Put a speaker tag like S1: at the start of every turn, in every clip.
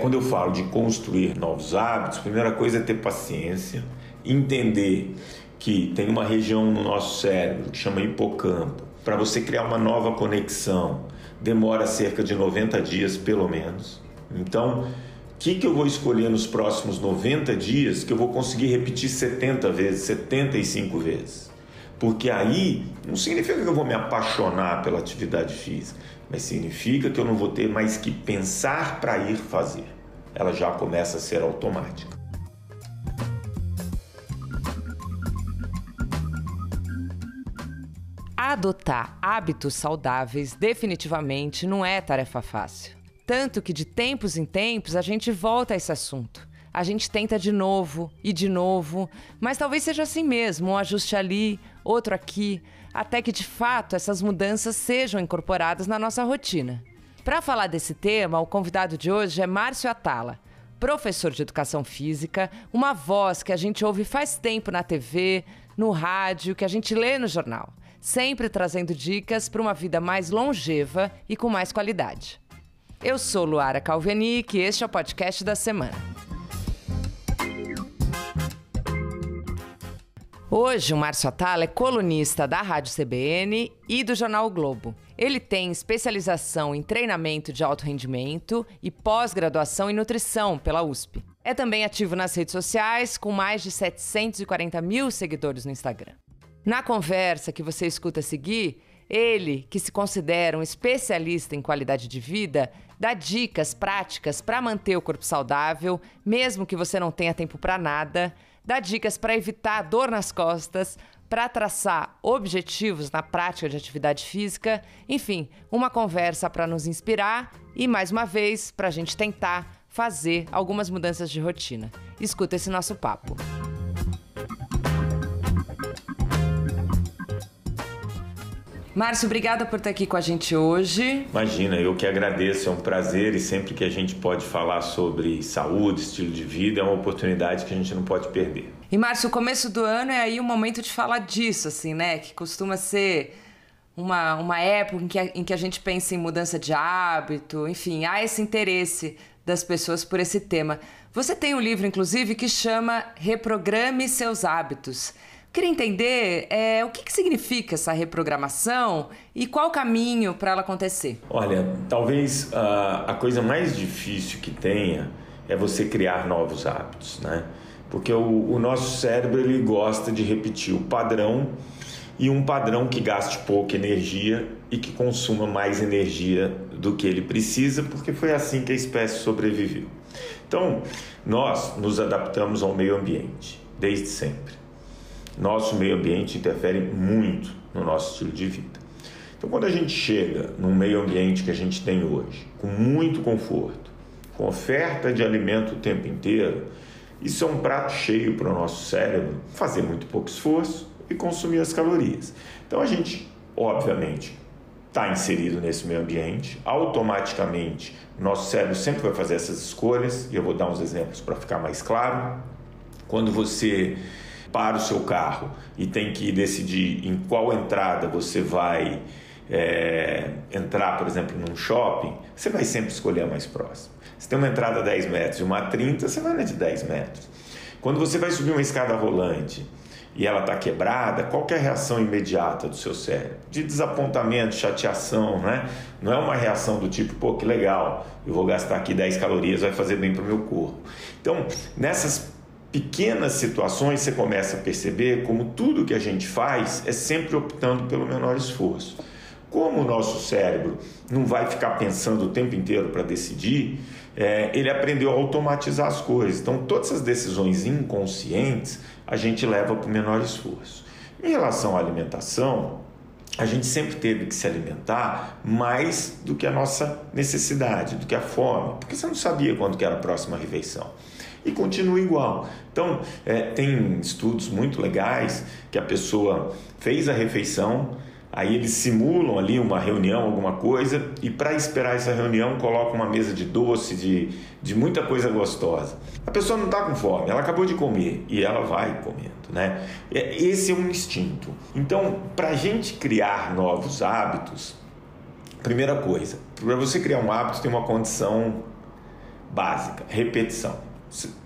S1: Quando eu falo de construir novos hábitos, a primeira coisa é ter paciência, entender que tem uma região no nosso cérebro que chama hipocampo. Para você criar uma nova conexão, demora cerca de 90 dias pelo menos. Então, o que, que eu vou escolher nos próximos 90 dias que eu vou conseguir repetir 70 vezes, 75 vezes? Porque aí não significa que eu vou me apaixonar pela atividade física, mas significa que eu não vou ter mais que pensar para ir fazer. Ela já começa a ser automática.
S2: Adotar hábitos saudáveis definitivamente não é tarefa fácil. Tanto que de tempos em tempos a gente volta a esse assunto. A gente tenta de novo e de novo, mas talvez seja assim mesmo, um ajuste ali, outro aqui, até que de fato essas mudanças sejam incorporadas na nossa rotina. Para falar desse tema, o convidado de hoje é Márcio Atala, professor de educação física, uma voz que a gente ouve faz tempo na TV, no rádio, que a gente lê no jornal, sempre trazendo dicas para uma vida mais longeva e com mais qualidade. Eu sou Luara Calvenic e este é o podcast da semana. Hoje, o Márcio Atala é colunista da Rádio CBN e do Jornal o Globo. Ele tem especialização em treinamento de alto rendimento e pós-graduação em nutrição pela USP. É também ativo nas redes sociais, com mais de 740 mil seguidores no Instagram. Na conversa que você escuta a seguir, ele, que se considera um especialista em qualidade de vida, dá dicas práticas para manter o corpo saudável, mesmo que você não tenha tempo para nada dá dicas para evitar dor nas costas, para traçar objetivos na prática de atividade física, enfim, uma conversa para nos inspirar e, mais uma vez, para a gente tentar fazer algumas mudanças de rotina. Escuta esse nosso papo. Márcio, obrigada por estar aqui com a gente hoje.
S1: Imagina, eu que agradeço, é um prazer e sempre que a gente pode falar sobre saúde, estilo de vida, é uma oportunidade que a gente não pode perder.
S2: E Márcio, o começo do ano é aí o momento de falar disso, assim, né? Que costuma ser uma, uma época em que, a, em que a gente pensa em mudança de hábito, enfim, há esse interesse das pessoas por esse tema. Você tem um livro, inclusive, que chama Reprograme Seus Hábitos. Queria entender é, o que, que significa essa reprogramação e qual o caminho para ela acontecer.
S1: Olha, talvez uh, a coisa mais difícil que tenha é você criar novos hábitos, né? Porque o, o nosso cérebro ele gosta de repetir o padrão e um padrão que gaste pouca energia e que consuma mais energia do que ele precisa, porque foi assim que a espécie sobreviveu. Então, nós nos adaptamos ao meio ambiente desde sempre. Nosso meio ambiente interfere muito no nosso estilo de vida. Então, quando a gente chega num meio ambiente que a gente tem hoje, com muito conforto, com oferta de alimento o tempo inteiro, isso é um prato cheio para o nosso cérebro fazer muito pouco esforço e consumir as calorias. Então, a gente, obviamente, está inserido nesse meio ambiente, automaticamente nosso cérebro sempre vai fazer essas escolhas, e eu vou dar uns exemplos para ficar mais claro. Quando você para o seu carro e tem que decidir em qual entrada você vai é, entrar, por exemplo, num shopping, você vai sempre escolher a mais próxima. Se tem uma entrada a 10 metros e uma a 30, você vai na de 10 metros. Quando você vai subir uma escada rolante e ela está quebrada, qual é a reação imediata do seu cérebro? De desapontamento, chateação, né? Não é uma reação do tipo, pô, que legal, eu vou gastar aqui 10 calorias, vai fazer bem para o meu corpo. Então, nessas pequenas situações você começa a perceber como tudo que a gente faz é sempre optando pelo menor esforço. Como o nosso cérebro não vai ficar pensando o tempo inteiro para decidir, é, ele aprendeu a automatizar as coisas. Então, todas essas decisões inconscientes a gente leva para o menor esforço. Em relação à alimentação, a gente sempre teve que se alimentar mais do que a nossa necessidade, do que a fome, porque você não sabia quando que era a próxima refeição e continua igual. Então, é, tem estudos muito legais que a pessoa fez a refeição, aí eles simulam ali uma reunião, alguma coisa, e para esperar essa reunião coloca uma mesa de doce, de, de muita coisa gostosa. A pessoa não está com fome, ela acabou de comer e ela vai comendo, né? Esse é um instinto. Então, para a gente criar novos hábitos, primeira coisa, para você criar um hábito tem uma condição básica: repetição.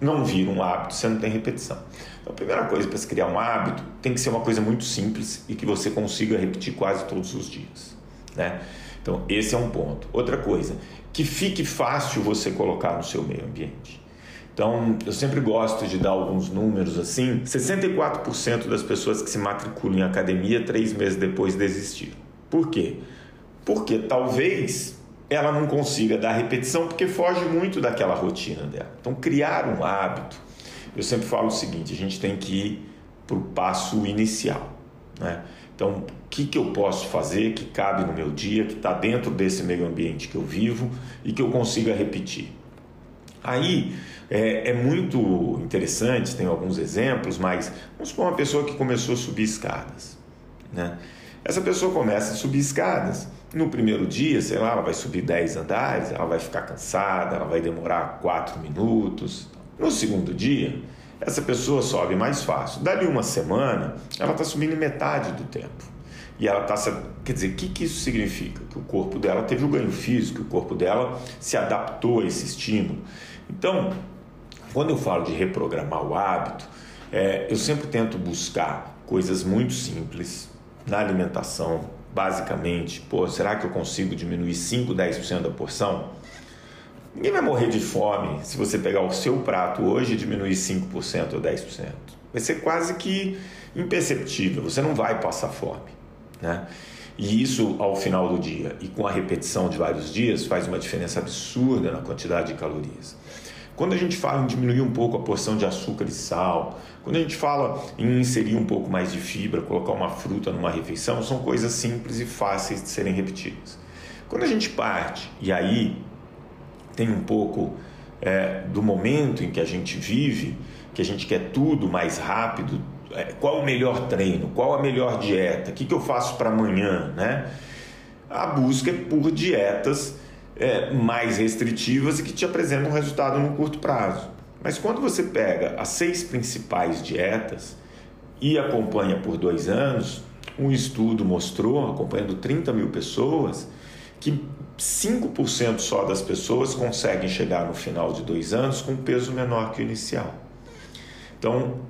S1: Não vira um hábito, você não tem repetição. Então, a primeira coisa para se criar um hábito tem que ser uma coisa muito simples e que você consiga repetir quase todos os dias. Né? Então, esse é um ponto. Outra coisa, que fique fácil você colocar no seu meio ambiente. Então, eu sempre gosto de dar alguns números assim. 64% das pessoas que se matriculam em academia, três meses depois desistiram. Por quê? Porque talvez ela não consiga dar repetição porque foge muito daquela rotina dela. Então, criar um hábito, eu sempre falo o seguinte: a gente tem que ir para o passo inicial. Né? Então, o que, que eu posso fazer que cabe no meu dia, que está dentro desse meio ambiente que eu vivo e que eu consiga repetir? Aí é, é, muito interessante, tem alguns exemplos, mas vamos supor uma pessoa que começou a subir escadas. Né? Essa pessoa começa a subir escadas. No primeiro dia, sei lá, ela vai subir 10 andares, ela vai ficar cansada, ela vai demorar 4 minutos. No segundo dia, essa pessoa sobe mais fácil. Dali uma semana, ela está subindo metade do tempo. E ela está. Quer dizer, o que, que isso significa? Que o corpo dela teve o um ganho físico, o corpo dela se adaptou a esse estímulo. Então, quando eu falo de reprogramar o hábito, é, eu sempre tento buscar coisas muito simples na alimentação, basicamente. Pô, será que eu consigo diminuir 5, 10% da porção? Ninguém vai morrer de fome se você pegar o seu prato hoje e diminuir 5% ou 10%. Vai ser quase que imperceptível, você não vai passar fome. Né? E isso ao final do dia e com a repetição de vários dias faz uma diferença absurda na quantidade de calorias. Quando a gente fala em diminuir um pouco a porção de açúcar e sal, quando a gente fala em inserir um pouco mais de fibra, colocar uma fruta numa refeição, são coisas simples e fáceis de serem repetidas. Quando a gente parte, e aí tem um pouco é, do momento em que a gente vive, que a gente quer tudo mais rápido, é, qual o melhor treino, qual a melhor dieta, o que, que eu faço para amanhã, né? A busca é por dietas é, mais restritivas e que te apresentam um resultado no curto prazo. Mas quando você pega as seis principais dietas e acompanha por dois anos, um estudo mostrou, acompanhando 30 mil pessoas, que 5% só das pessoas conseguem chegar no final de dois anos com peso menor que o inicial. Então,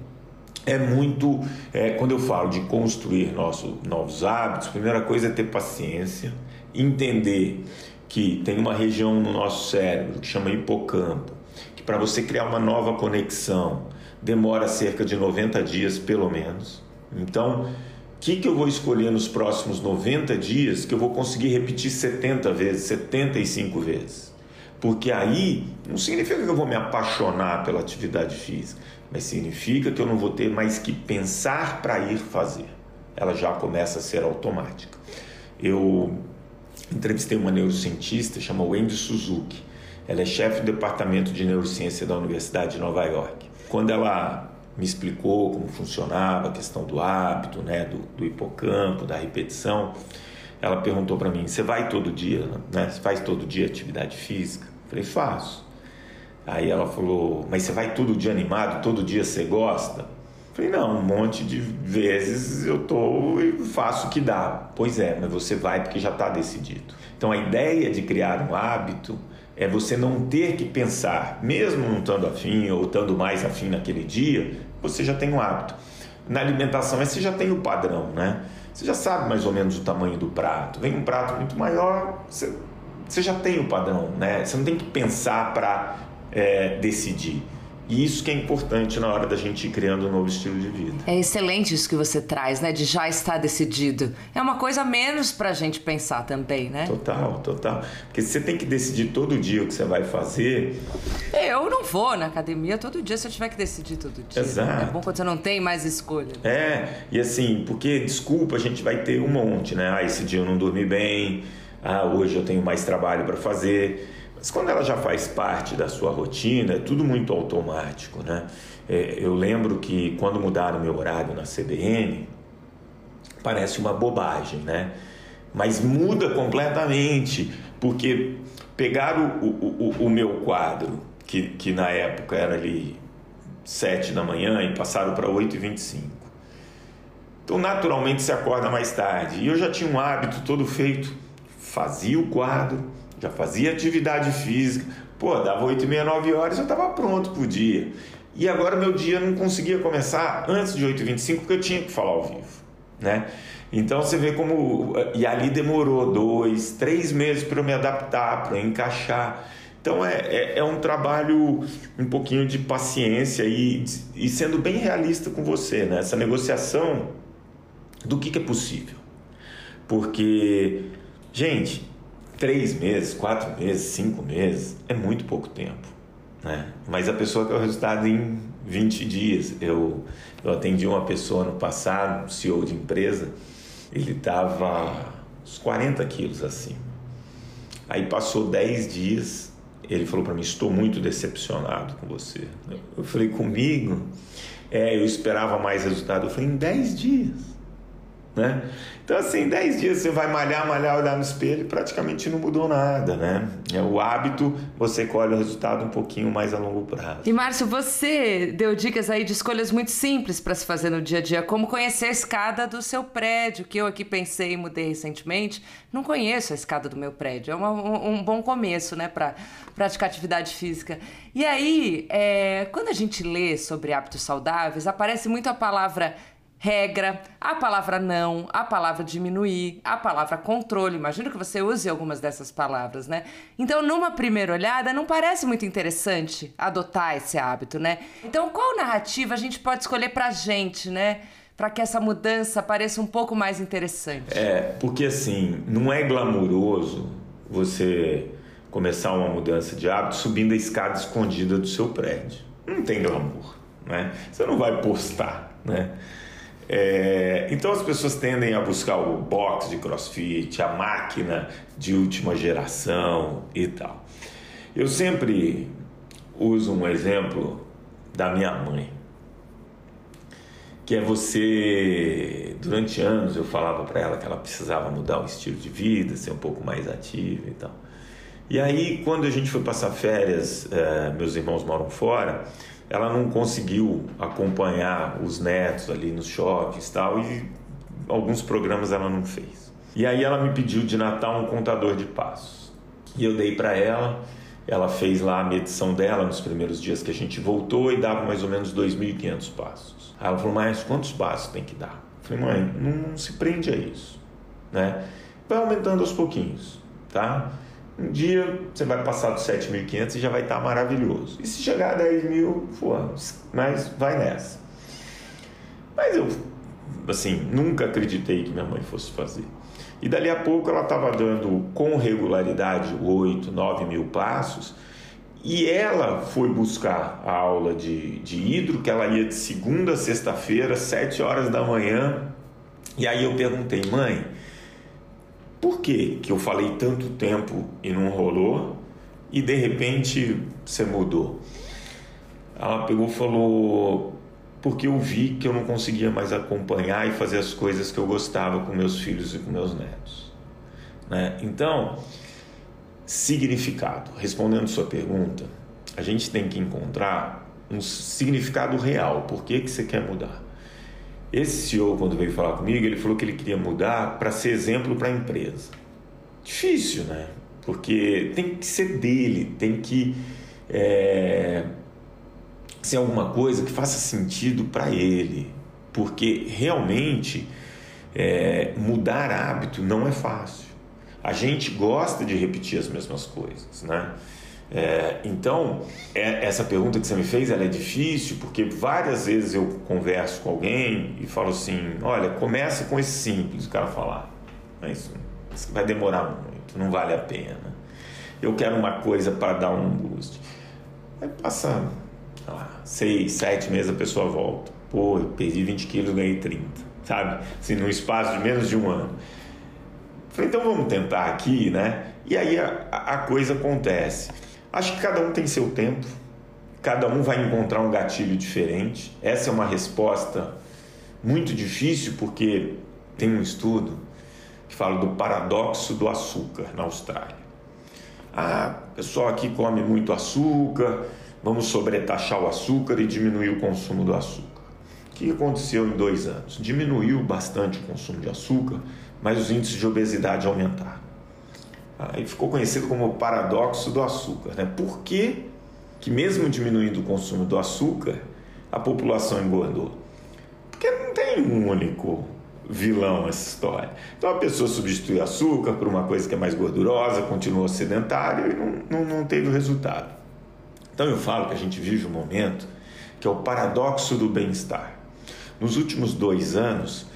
S1: é muito. É, quando eu falo de construir nosso, novos hábitos, a primeira coisa é ter paciência, entender que tem uma região no nosso cérebro que chama hipocampo, que para você criar uma nova conexão demora cerca de 90 dias pelo menos. Então, o que, que eu vou escolher nos próximos 90 dias que eu vou conseguir repetir 70 vezes, 75 vezes? Porque aí não significa que eu vou me apaixonar pela atividade física, mas significa que eu não vou ter mais que pensar para ir fazer. Ela já começa a ser automática. Eu entrevistei uma neurocientista chamada Wendy Suzuki. Ela é chefe do departamento de neurociência da Universidade de Nova York. Quando ela me explicou como funcionava a questão do hábito, né, do, do hipocampo, da repetição, ela perguntou para mim: "Você vai todo dia, né? Você faz todo dia atividade física?" Eu falei: "Faço." Aí ela falou: "Mas você vai todo dia animado? Todo dia você gosta?" Falei, não, um monte de vezes eu tô e faço o que dá. Pois é, mas você vai porque já está decidido. Então a ideia de criar um hábito é você não ter que pensar, mesmo não estando afim ou estando mais afim naquele dia, você já tem um hábito. Na alimentação, você já tem o padrão, né? Você já sabe mais ou menos o tamanho do prato. Vem um prato muito maior, você, você já tem o padrão, né? Você não tem que pensar para é, decidir. E isso que é importante na hora da gente ir criando um novo estilo de vida.
S2: É excelente isso que você traz, né? De já estar decidido. É uma coisa menos pra gente pensar também, né?
S1: Total, total. Porque você tem que decidir todo dia o que você vai fazer.
S2: Eu não vou na academia todo dia se eu tiver que decidir todo dia.
S1: Exato.
S2: É bom quando você não tem mais escolha.
S1: É, e assim, porque desculpa, a gente vai ter um monte, né? Ah, esse dia eu não dormi bem. Ah, hoje eu tenho mais trabalho para fazer. Mas quando ela já faz parte da sua rotina, é tudo muito automático, né? É, eu lembro que quando mudaram meu horário na CBN, parece uma bobagem, né? Mas muda completamente, porque pegaram o, o, o meu quadro, que, que na época era ali 7 da manhã, e passaram para 8 e 25 Então, naturalmente, se acorda mais tarde. E eu já tinha um hábito todo feito, fazia o quadro, já fazia atividade física, Pô, dava 8 e meia, 9 horas, eu estava pronto pro dia. E agora meu dia não conseguia começar antes de 8h25 porque eu tinha que falar ao vivo, né? Então você vê como. E ali demorou dois, três meses para eu me adaptar, para encaixar. Então é, é, é, um trabalho um pouquinho de paciência e, e sendo bem realista com você, né? Essa negociação do que, que é possível. Porque, gente, três meses, quatro meses, cinco meses é muito pouco tempo. Né? Mas a pessoa quer o resultado em 20 dias. Eu, eu atendi uma pessoa no passado, um CEO de empresa, ele estava uns 40 quilos assim. Aí passou 10 dias, ele falou para mim: Estou muito decepcionado com você. Eu falei: Comigo? É, eu esperava mais resultado. Eu falei: Em 10 dias. Né? Então, assim, 10 dias você vai malhar, malhar, olhar no espelho praticamente não mudou nada, né? É o hábito, você colhe o resultado um pouquinho mais a longo prazo.
S2: E Márcio, você deu dicas aí de escolhas muito simples para se fazer no dia a dia, como conhecer a escada do seu prédio, que eu aqui pensei e mudei recentemente. Não conheço a escada do meu prédio. É uma, um, um, bom começo, né, para praticar atividade física. E aí, é, quando a gente lê sobre hábitos saudáveis, aparece muito a palavra regra, a palavra não, a palavra diminuir, a palavra controle. Imagino que você use algumas dessas palavras, né? Então, numa primeira olhada, não parece muito interessante adotar esse hábito, né? Então, qual narrativa a gente pode escolher pra gente, né? Para que essa mudança pareça um pouco mais interessante.
S1: É, porque assim, não é glamuroso você começar uma mudança de hábito subindo a escada escondida do seu prédio. Não tem glamour, né? Você não vai postar, né? É, então as pessoas tendem a buscar o box de crossfit, a máquina de última geração e tal. Eu sempre uso um exemplo da minha mãe, que é você. Durante anos eu falava para ela que ela precisava mudar o estilo de vida, ser um pouco mais ativa e tal. E aí, quando a gente foi passar férias, é, meus irmãos moram fora ela não conseguiu acompanhar os netos ali nos choques tal, e alguns programas ela não fez. E aí ela me pediu de Natal um contador de passos. E eu dei para ela, ela fez lá a medição dela nos primeiros dias que a gente voltou e dava mais ou menos 2.500 passos. Aí ela falou, mas quantos passos tem que dar? Eu falei, mãe, não se prende a isso, né? Vai aumentando aos pouquinhos, tá? Um dia você vai passar dos 7.500 e já vai estar maravilhoso. E se chegar a 10 mil, mas vai nessa. Mas eu, assim, nunca acreditei que minha mãe fosse fazer. E dali a pouco ela estava dando com regularidade 8, 9 mil passos. E ela foi buscar a aula de, de hidro, que ela ia de segunda a sexta-feira, 7 horas da manhã. E aí eu perguntei, mãe, por que, que eu falei tanto tempo e não rolou e de repente você mudou? Ela pegou e falou: porque eu vi que eu não conseguia mais acompanhar e fazer as coisas que eu gostava com meus filhos e com meus netos. Né? Então, significado. Respondendo sua pergunta, a gente tem que encontrar um significado real. Por que, que você quer mudar? Esse CEO, quando veio falar comigo, ele falou que ele queria mudar para ser exemplo para a empresa. Difícil, né? Porque tem que ser dele, tem que é, ser alguma coisa que faça sentido para ele. Porque realmente é, mudar hábito não é fácil. A gente gosta de repetir as mesmas coisas, né? É, então, é, essa pergunta que você me fez ela é difícil porque várias vezes eu converso com alguém e falo assim: olha, começa com esse simples, o cara falar, mas isso vai demorar muito, não vale a pena. Eu quero uma coisa para dar um boost. Aí passa lá, seis, sete meses a pessoa volta. Pô, eu perdi 20 quilos, ganhei 30, sabe? Assim, num espaço de menos de um ano. Falei, então vamos tentar aqui, né? E aí a, a coisa acontece. Acho que cada um tem seu tempo, cada um vai encontrar um gatilho diferente. Essa é uma resposta muito difícil porque tem um estudo que fala do paradoxo do açúcar na Austrália. Ah, o pessoal aqui come muito açúcar, vamos sobretaxar o açúcar e diminuir o consumo do açúcar. O que aconteceu em dois anos? Diminuiu bastante o consumo de açúcar, mas os índices de obesidade aumentaram. Aí ficou conhecido como o paradoxo do açúcar. Né? Por que, que, mesmo diminuindo o consumo do açúcar, a população engordou? Porque não tem um único vilão essa história. Então a pessoa substitui açúcar por uma coisa que é mais gordurosa, continuou sedentário e não, não, não teve o resultado. Então eu falo que a gente vive um momento que é o paradoxo do bem-estar. Nos últimos dois anos,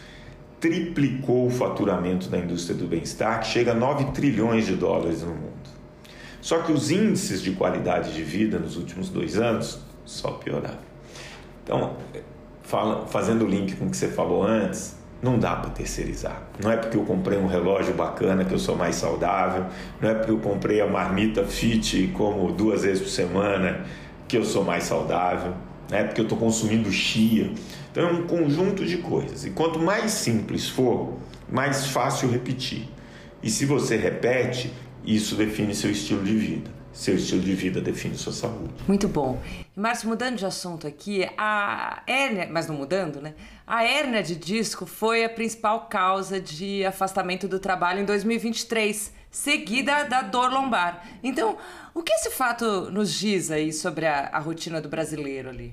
S1: triplicou o faturamento da indústria do bem-estar, que chega a 9 trilhões de dólares no mundo. Só que os índices de qualidade de vida nos últimos dois anos só pioraram. Então, fala, fazendo o link com o que você falou antes, não dá para terceirizar. Não é porque eu comprei um relógio bacana que eu sou mais saudável, não é porque eu comprei a marmita fit e como duas vezes por semana que eu sou mais saudável, não é porque eu estou consumindo chia. Então é um conjunto de coisas. E quanto mais simples for, mais fácil repetir. E se você repete, isso define seu estilo de vida. Seu estilo de vida define sua saúde.
S2: Muito bom. Márcio, mudando de assunto aqui, a hérnia, mas não mudando, né? A hérnia de disco foi a principal causa de afastamento do trabalho em 2023, seguida da dor lombar. Então, o que esse fato nos diz aí sobre a, a rotina do brasileiro ali?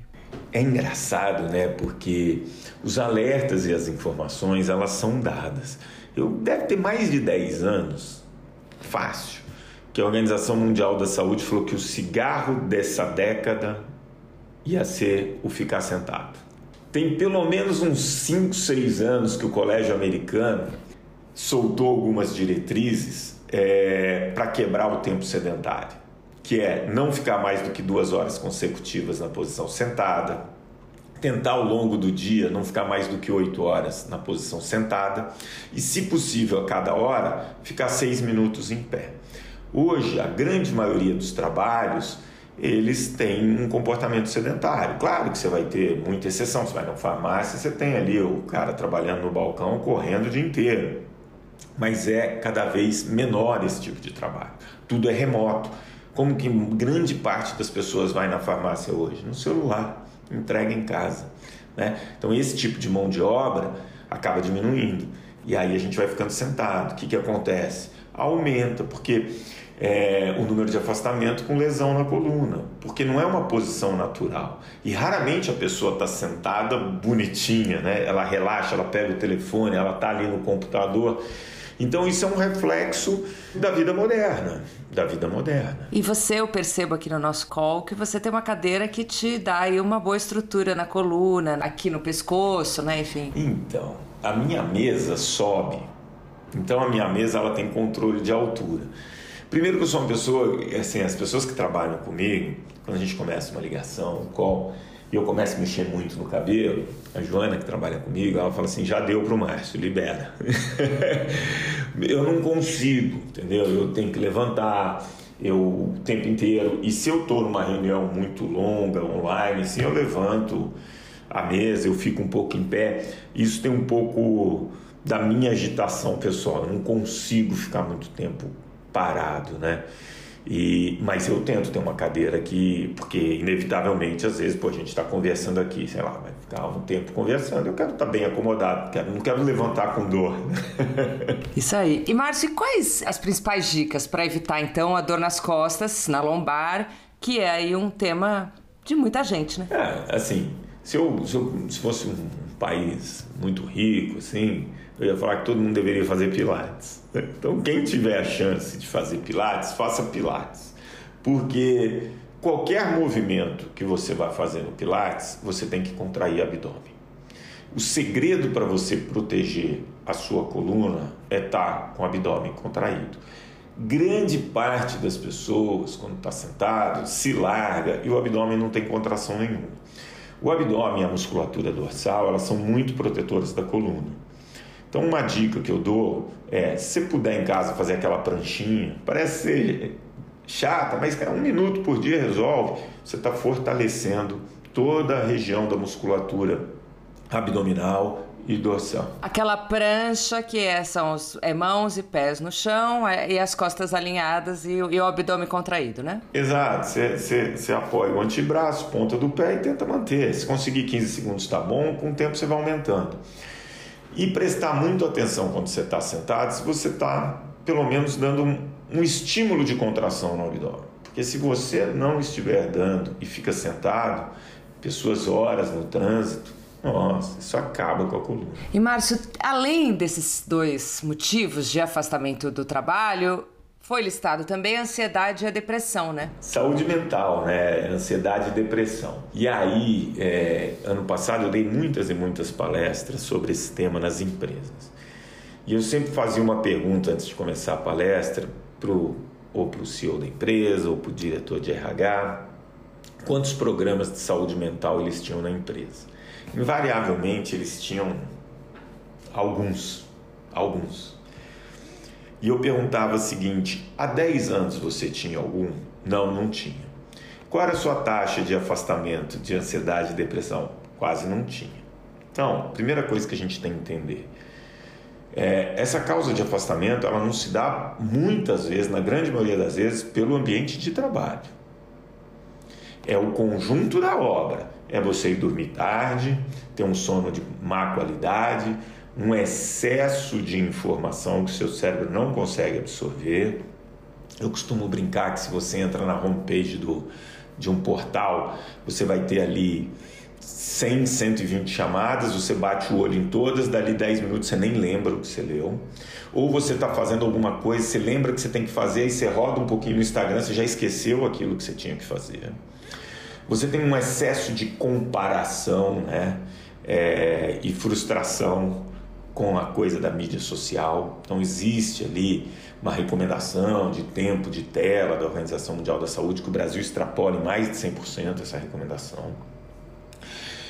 S1: É engraçado, né? Porque os alertas e as informações, elas são dadas. Eu deve ter mais de 10 anos, fácil, que a Organização Mundial da Saúde falou que o cigarro dessa década ia ser o ficar sentado. Tem pelo menos uns 5, 6 anos que o Colégio Americano soltou algumas diretrizes é, para quebrar o tempo sedentário, que é não ficar mais do que duas horas consecutivas na posição sentada, tentar ao longo do dia não ficar mais do que oito horas na posição sentada e, se possível, a cada hora, ficar seis minutos em pé. Hoje, a grande maioria dos trabalhos eles têm um comportamento sedentário. Claro que você vai ter muita exceção. Você vai na farmácia, você tem ali o cara trabalhando no balcão, correndo o dia inteiro. Mas é cada vez menor esse tipo de trabalho. Tudo é remoto. Como que grande parte das pessoas vai na farmácia hoje? No celular, entrega em casa. Né? Então, esse tipo de mão de obra acaba diminuindo. E aí a gente vai ficando sentado. O que, que acontece? Aumenta, porque é, o número de afastamento com lesão na coluna, porque não é uma posição natural. E raramente a pessoa está sentada bonitinha, né? ela relaxa, ela pega o telefone, ela está ali no computador. Então isso é um reflexo da vida moderna, da vida moderna.
S2: E você, eu percebo aqui no nosso call que você tem uma cadeira que te dá aí uma boa estrutura na coluna, aqui no pescoço, né, enfim.
S1: Então, a minha mesa sobe. Então a minha mesa ela tem controle de altura. Primeiro que eu sou uma pessoa, assim, as pessoas que trabalham comigo, quando a gente começa uma ligação, um call, e eu começo a mexer muito no cabelo, a Joana que trabalha comigo, ela fala assim, já deu pro Márcio, libera. eu não consigo, entendeu? Eu tenho que levantar, eu o tempo inteiro, e se eu tô numa reunião muito longa, online, assim, eu levanto a mesa, eu fico um pouco em pé, isso tem um pouco da minha agitação pessoal, eu não consigo ficar muito tempo parado, né? E, mas eu tento ter uma cadeira aqui, porque inevitavelmente, às vezes, pô, a gente está conversando aqui, sei lá, vai ficar um tempo conversando, eu quero estar tá bem acomodado, quero, não quero levantar com dor.
S2: Isso aí. E Márcio, quais as principais dicas para evitar então a dor nas costas, na lombar, que é aí um tema de muita gente, né?
S1: É, assim, se eu, se, eu, se fosse um país muito rico, assim, eu ia falar que todo mundo deveria fazer pilates. Então, quem tiver a chance de fazer pilates, faça pilates. Porque qualquer movimento que você vai fazer no pilates, você tem que contrair o abdômen. O segredo para você proteger a sua coluna é estar tá com o abdômen contraído. Grande parte das pessoas, quando está sentado, se larga e o abdômen não tem contração nenhuma. O abdômen e a musculatura dorsal, elas são muito protetoras da coluna. Então, uma dica que eu dou é: se você puder em casa fazer aquela pranchinha, parece ser chata, mas um minuto por dia resolve. Você está fortalecendo toda a região da musculatura abdominal e dorsal.
S2: Aquela prancha que é, são os, é mãos e pés no chão é, e as costas alinhadas e, e, o abdômen contraído, né?
S1: Exato. Você apoia o antebraço, ponta do pé e tenta manter. Se conseguir 15 segundos está bom, com o tempo você vai aumentando. E prestar muito atenção quando você está sentado, se você está pelo menos dando um, um estímulo de contração no abdômen. Porque se você não estiver dando e fica sentado, pessoas horas no trânsito, nossa, isso acaba com a coluna.
S2: E Márcio, além desses dois motivos de afastamento do trabalho, foi listado também a ansiedade e a depressão, né?
S1: Saúde mental, né? Ansiedade e depressão. E aí, é, ano passado eu dei muitas e muitas palestras sobre esse tema nas empresas. E eu sempre fazia uma pergunta antes de começar a palestra, pro, ou para o CEO da empresa, ou para o diretor de RH, quantos programas de saúde mental eles tinham na empresa. Invariavelmente eles tinham alguns, alguns. E eu perguntava o seguinte: há 10 anos você tinha algum? Não, não tinha. Qual era a sua taxa de afastamento de ansiedade e depressão? Quase não tinha. Então, primeira coisa que a gente tem que entender é, essa causa de afastamento ela não se dá muitas vezes, na grande maioria das vezes, pelo ambiente de trabalho. É o conjunto da obra. É você ir dormir tarde, ter um sono de má qualidade, um excesso de informação que seu cérebro não consegue absorver. Eu costumo brincar que se você entra na homepage do, de um portal, você vai ter ali 100, 120 chamadas, você bate o olho em todas, dali 10 minutos você nem lembra o que você leu. Ou você está fazendo alguma coisa, você lembra que você tem que fazer e você roda um pouquinho no Instagram, você já esqueceu aquilo que você tinha que fazer. Você tem um excesso de comparação né? É, e frustração com a coisa da mídia social. Então existe ali uma recomendação de tempo de tela da Organização Mundial da Saúde que o Brasil extrapola em mais de 100% essa recomendação.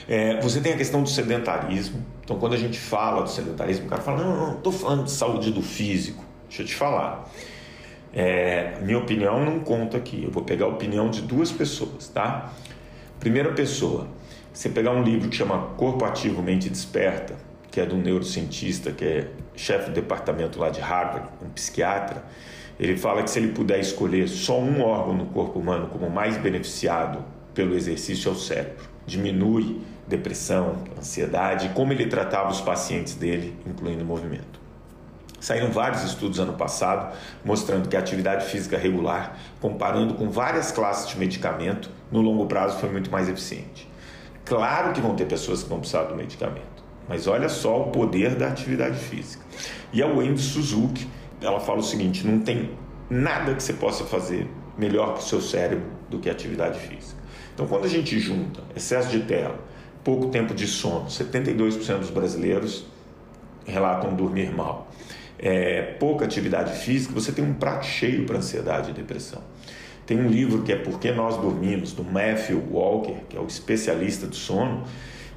S1: É, você tem a questão do sedentarismo. Então, quando a gente fala do sedentarismo, o cara fala: não, não, estou falando de saúde do físico. Deixa eu te falar. É, minha opinião não conta aqui. Eu vou pegar a opinião de duas pessoas, tá? Primeira pessoa, você pegar um livro que chama Corpo Ativo, Mente Desperta, que é de um neurocientista, que é chefe do departamento lá de Harvard, um psiquiatra. Ele fala que se ele puder escolher só um órgão no corpo humano como mais beneficiado pelo exercício é o cérebro. Diminui depressão, ansiedade, como ele tratava os pacientes dele, incluindo movimento. Saíram vários estudos ano passado mostrando que a atividade física regular, comparando com várias classes de medicamento, no longo prazo foi muito mais eficiente. Claro que vão ter pessoas que vão precisar do medicamento, mas olha só o poder da atividade física. E a Wendy Suzuki, ela fala o seguinte: não tem nada que você possa fazer melhor para o seu cérebro do que atividade física. Então, quando a gente junta excesso de tela, pouco tempo de sono, 72% dos brasileiros relatam dormir mal, é, pouca atividade física, você tem um prato cheio para ansiedade e depressão. Tem um livro que é Por que Nós Dormimos, do Matthew Walker, que é o especialista do sono,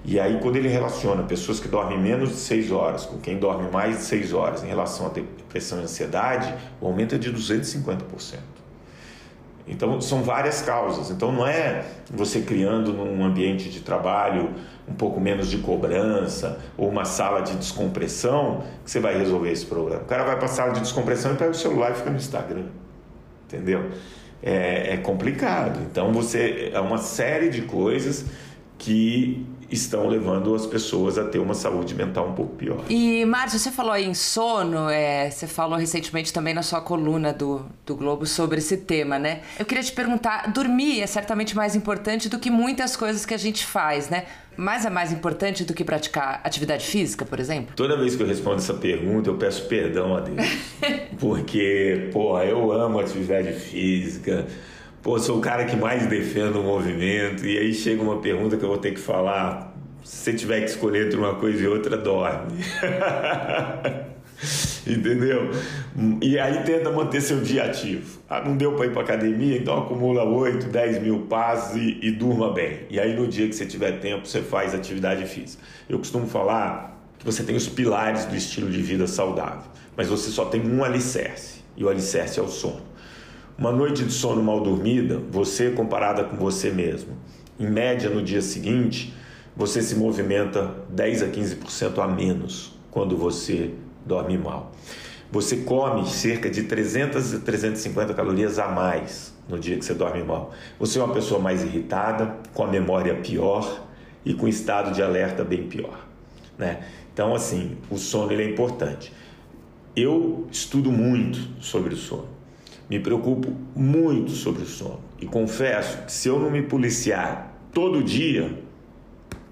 S1: e aí quando ele relaciona pessoas que dormem menos de 6 horas com quem dorme mais de 6 horas em relação à depressão e ansiedade, o aumento é de 250%. Então, são várias causas. Então, não é você criando num ambiente de trabalho um pouco menos de cobrança ou uma sala de descompressão que você vai resolver esse problema. O cara vai para a sala de descompressão e pega o celular e fica no Instagram. Entendeu? É, é complicado. Então, você é uma série de coisas que estão levando as pessoas a ter uma saúde mental um pouco pior.
S2: E, Márcio, você falou aí em sono, é, você falou recentemente também na sua coluna do, do Globo sobre esse tema, né? Eu queria te perguntar, dormir é certamente mais importante do que muitas coisas que a gente faz, né? Mas é mais importante do que praticar atividade física, por exemplo?
S1: Toda vez que eu respondo essa pergunta, eu peço perdão a Deus. porque, pô, eu amo atividade física, pô, sou o cara que mais defende o movimento, e aí chega uma pergunta que eu vou ter que falar. Se tiver que escolher entre uma coisa e outra, dorme. Entendeu? E aí tenta manter seu dia ativo. Ah, não deu para ir para academia, então acumula 8, 10 mil passos e, e durma bem. E aí no dia que você tiver tempo, você faz atividade física. Eu costumo falar que você tem os pilares do estilo de vida saudável, mas você só tem um alicerce, e o alicerce é o sono. Uma noite de sono mal dormida, você comparada com você mesmo, em média no dia seguinte, você se movimenta 10 a 15% a menos quando você dorme mal. Você come cerca de 300 a 350 calorias a mais no dia que você dorme mal. Você é uma pessoa mais irritada, com a memória pior e com estado de alerta bem pior, né? Então, assim, o sono ele é importante. Eu estudo muito sobre o sono Me preocupo muito sobre o sono e confesso que se eu não me policiar todo dia,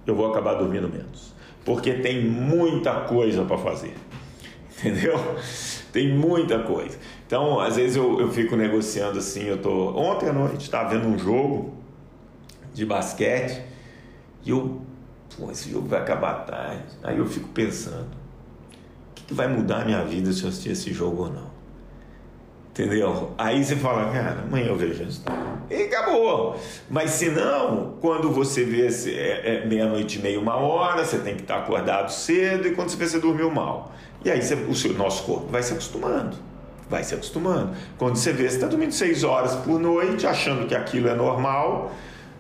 S1: eu vou acabar dormindo menos, porque tem muita coisa para fazer, entendeu? Tem muita coisa. Então, às vezes eu, eu fico negociando assim. Eu tô ontem à noite estava vendo um jogo de basquete e eu, pô, esse jogo vai acabar tarde. Aí eu fico pensando, o que, que vai mudar a minha vida se eu assistir esse jogo ou não? Entendeu? Aí você fala, cara, amanhã eu vejo isso. E acabou. Mas se não, quando você vê é, é meia-noite e meia, uma hora, você tem que estar acordado cedo, e quando você vê, você dormiu mal. E aí você, o seu, nosso corpo vai se acostumando. Vai se acostumando. Quando você vê, você está dormindo seis horas por noite, achando que aquilo é normal.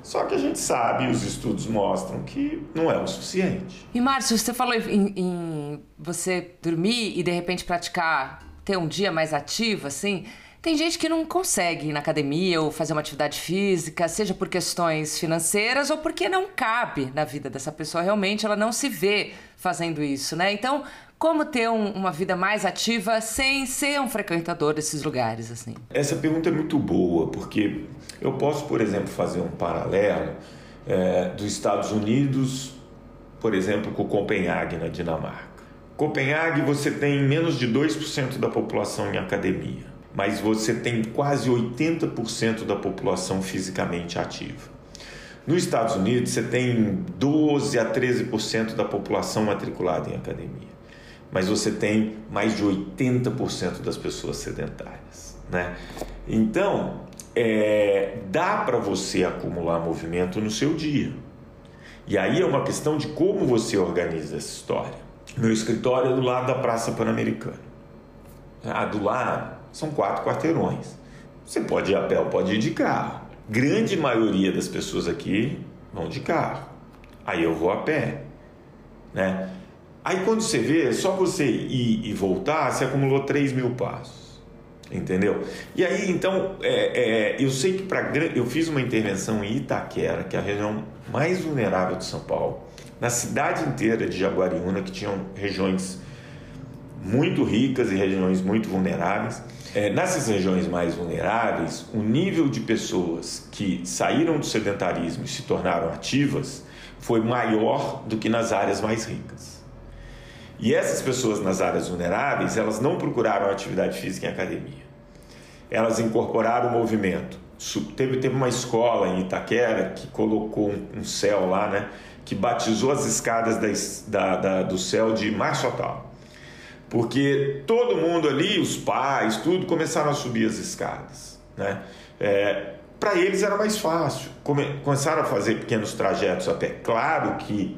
S1: Só que a gente sabe, os estudos mostram que não é o suficiente.
S2: E Márcio, você falou em, em você dormir e de repente praticar ter um dia mais ativo, assim. Tem gente que não consegue ir na academia ou fazer uma atividade física, seja por questões financeiras ou porque não cabe na vida dessa pessoa. Realmente ela não se vê fazendo isso, né? Então, como ter um, uma vida mais ativa sem ser um frequentador desses lugares, assim?
S1: Essa pergunta é muito boa, porque eu posso, por exemplo, fazer um paralelo é, dos Estados Unidos, por exemplo, com Copenhague, na Dinamarca. Copenhague você tem menos de 2% da população em academia, mas você tem quase 80% da população fisicamente ativa. Nos Estados Unidos você tem 12 a 13% da população matriculada em academia, mas você tem mais de 80% das pessoas sedentárias, né? Então é, dá para você acumular movimento no seu dia. E aí é uma questão de como você organiza essa história. Meu escritório é do lado da Praça Pan-Americana. Ah, do lado são quatro quarteirões. Você pode ir a pé ou pode ir de carro. Grande maioria das pessoas aqui vão de carro. Aí eu vou a pé, né? Aí quando você vê, só você ir e voltar, você acumulou 3 mil passos. Entendeu? E aí, então, é, é, eu sei que para eu fiz uma intervenção em Itaquera, que é a região mais vulnerável de São Paulo na cidade inteira de Jaguariúna, que tinham regiões muito ricas e regiões muito vulneráveis. É, nessas regiões mais vulneráveis, o nível de pessoas que saíram do sedentarismo e se tornaram ativas foi maior do que nas áreas mais ricas. E essas pessoas nas áreas vulneráveis, elas não procuraram atividade física em academia. Elas incorporaram o movimento. Teve, teve uma escola em Itaquera que colocou um, um céu lá, né? Que batizou as escadas da, da, do céu de Marçotal. Porque todo mundo ali, os pais, tudo, começaram a subir as escadas. Né? É, Para eles era mais fácil. Come, começaram a fazer pequenos trajetos até. Claro que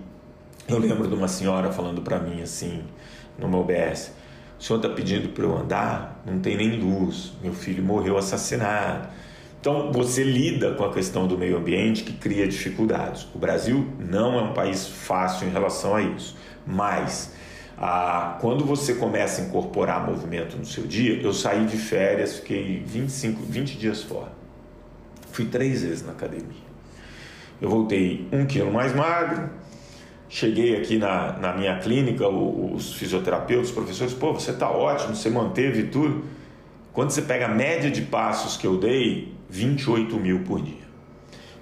S1: eu lembro de uma senhora falando para mim assim, no meu BS: o senhor está pedindo para eu andar? Não tem nem luz. Meu filho morreu assassinado então, você lida com a questão do meio ambiente que cria dificuldades. O Brasil não é um país fácil em relação a isso, mas ah, quando você começa a incorporar movimento no seu dia, eu saí de férias, fiquei 25, 20 dias fora. Fui três vezes na academia. Eu voltei um quilo mais magro, cheguei aqui na, na minha clínica, os fisioterapeutas, os professores, pô, você está ótimo, você manteve tudo. Quando você pega a média de passos que eu dei, 28 mil por dia.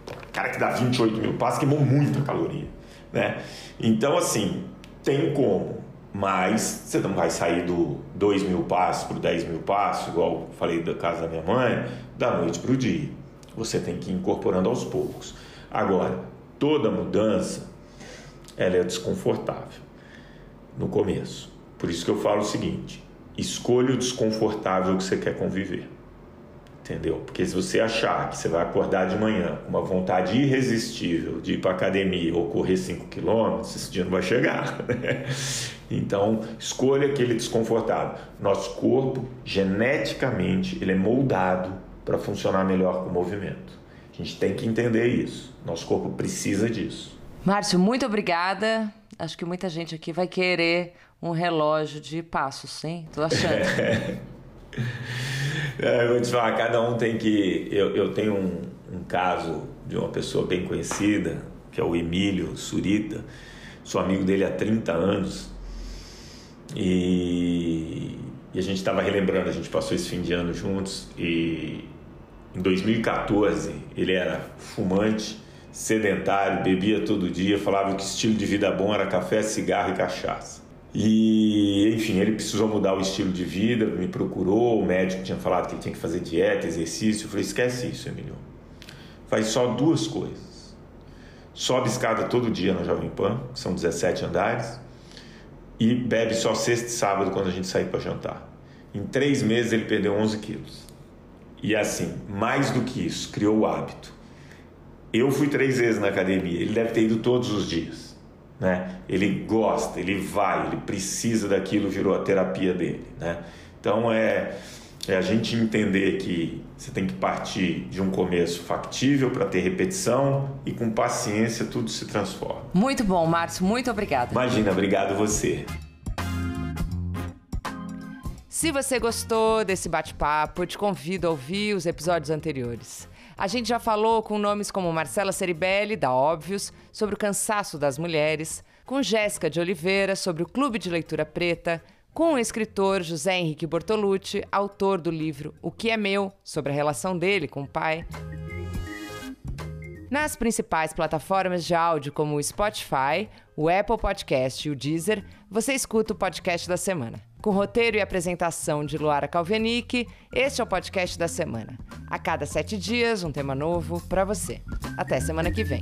S1: O cara que dá 28 mil passos queimou muita caloria. Né? Então, assim, tem como, mas você não vai sair do 2 mil passos para 10 mil passos, igual falei da casa da minha mãe, da noite para o dia. Você tem que ir incorporando aos poucos. Agora, toda mudança ela é desconfortável no começo. Por isso que eu falo o seguinte: escolha o desconfortável que você quer conviver. Entendeu? Porque se você achar que você vai acordar de manhã com uma vontade irresistível de ir para academia ou correr 5 quilômetros, esse dia não vai chegar. Né? Então, escolha aquele desconfortável. Nosso corpo, geneticamente, ele é moldado para funcionar melhor com o movimento. A gente tem que entender isso. Nosso corpo precisa disso.
S2: Márcio, muito obrigada. Acho que muita gente aqui vai querer um relógio de passos, sim? Tô achando.
S1: É, eu vou te falar, cada um tem que. Eu, eu tenho um, um caso de uma pessoa bem conhecida, que é o Emílio Surita. Sou amigo dele há 30 anos. E e a gente estava relembrando, a gente passou esse fim de ano juntos e em 2014 ele era fumante, sedentário, bebia todo dia, falava que estilo de vida bom era café, cigarro e cachaça. E, enfim, ele precisou mudar o estilo de vida, me procurou, o médico tinha falado que ele tinha que fazer dieta, exercício. Eu falei: esquece isso, Emílio. Faz só duas coisas. Sobe escada todo dia na Jovem Pan, que são 17 andares, e bebe só sexta e sábado quando a gente sair para jantar. Em três meses ele perdeu 11 quilos. E assim, mais do que isso, criou o hábito. Eu fui três vezes na academia, ele deve ter ido todos os dias. Né? Ele gosta, ele vai, ele precisa daquilo, virou a terapia dele. Né? Então é, é a gente entender que você tem que partir de um começo factível para ter repetição e com paciência tudo se transforma.
S2: Muito bom, Márcio, muito obrigada.
S1: Imagina, obrigado você.
S2: Se você gostou desse bate-papo, te convido a ouvir os episódios anteriores. A gente já falou com nomes como Marcela Ceribelli, da Óbvios, sobre o cansaço das mulheres, com Jéssica de Oliveira, sobre o Clube de Leitura Preta, com o escritor José Henrique Bortolucci, autor do livro O que é Meu, sobre a relação dele com o pai. Nas principais plataformas de áudio como o Spotify, o Apple Podcast e o Deezer, você escuta o podcast da semana. Com roteiro e apresentação de Luara Calvenic, este é o podcast da semana. A cada sete dias, um tema novo para você. Até semana que vem.